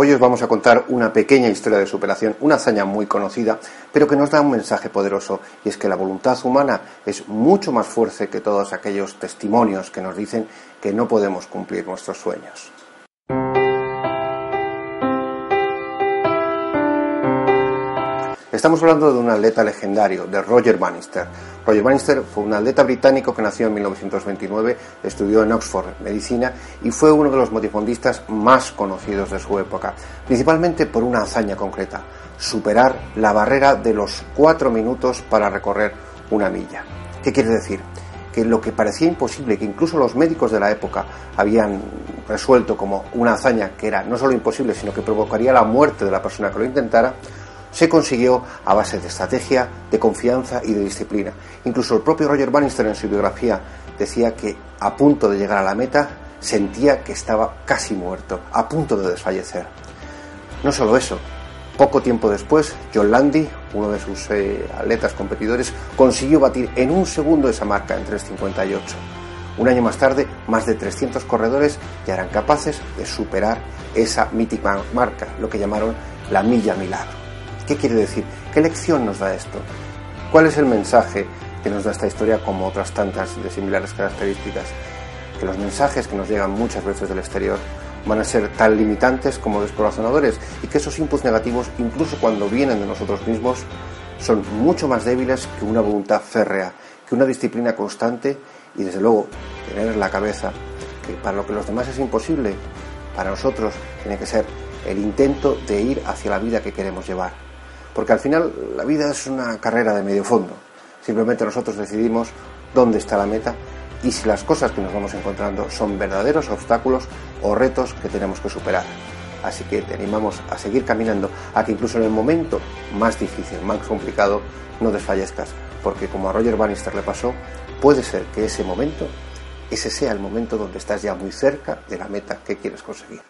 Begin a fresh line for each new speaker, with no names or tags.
Hoy os vamos a contar una pequeña historia de superación, una hazaña muy conocida, pero que nos da un mensaje poderoso, y es que la voluntad humana es mucho más fuerte que todos aquellos testimonios que nos dicen que no podemos cumplir nuestros sueños. Estamos hablando de un atleta legendario, de Roger Bannister. Roger Bannister fue un atleta británico que nació en 1929, estudió en Oxford Medicina y fue uno de los motifondistas más conocidos de su época, principalmente por una hazaña concreta, superar la barrera de los cuatro minutos para recorrer una milla. ¿Qué quiere decir? Que lo que parecía imposible, que incluso los médicos de la época habían resuelto como una hazaña que era no solo imposible, sino que provocaría la muerte de la persona que lo intentara, se consiguió a base de estrategia, de confianza y de disciplina. Incluso el propio Roger Bannister en su biografía decía que a punto de llegar a la meta sentía que estaba casi muerto, a punto de desfallecer. No solo eso, poco tiempo después, John Landy, uno de sus eh, atletas competidores, consiguió batir en un segundo esa marca en 3.58. Un año más tarde, más de 300 corredores ya eran capaces de superar esa mítica marca, lo que llamaron la milla milagro. ¿Qué quiere decir? ¿Qué lección nos da esto? ¿Cuál es el mensaje que nos da esta historia como otras tantas de similares características? Que los mensajes que nos llegan muchas veces del exterior van a ser tan limitantes como descorazonadores y que esos inputs negativos, incluso cuando vienen de nosotros mismos, son mucho más débiles que una voluntad férrea, que una disciplina constante y desde luego tener en la cabeza que para lo que los demás es imposible, para nosotros tiene que ser el intento de ir hacia la vida que queremos llevar porque al final la vida es una carrera de medio fondo. Simplemente nosotros decidimos dónde está la meta y si las cosas que nos vamos encontrando son verdaderos obstáculos o retos que tenemos que superar. Así que te animamos a seguir caminando, a que incluso en el momento más difícil, más complicado, no desfallezcas, porque como a Roger Bannister le pasó, puede ser que ese momento, ese sea el momento donde estás ya muy cerca de la meta que quieres conseguir.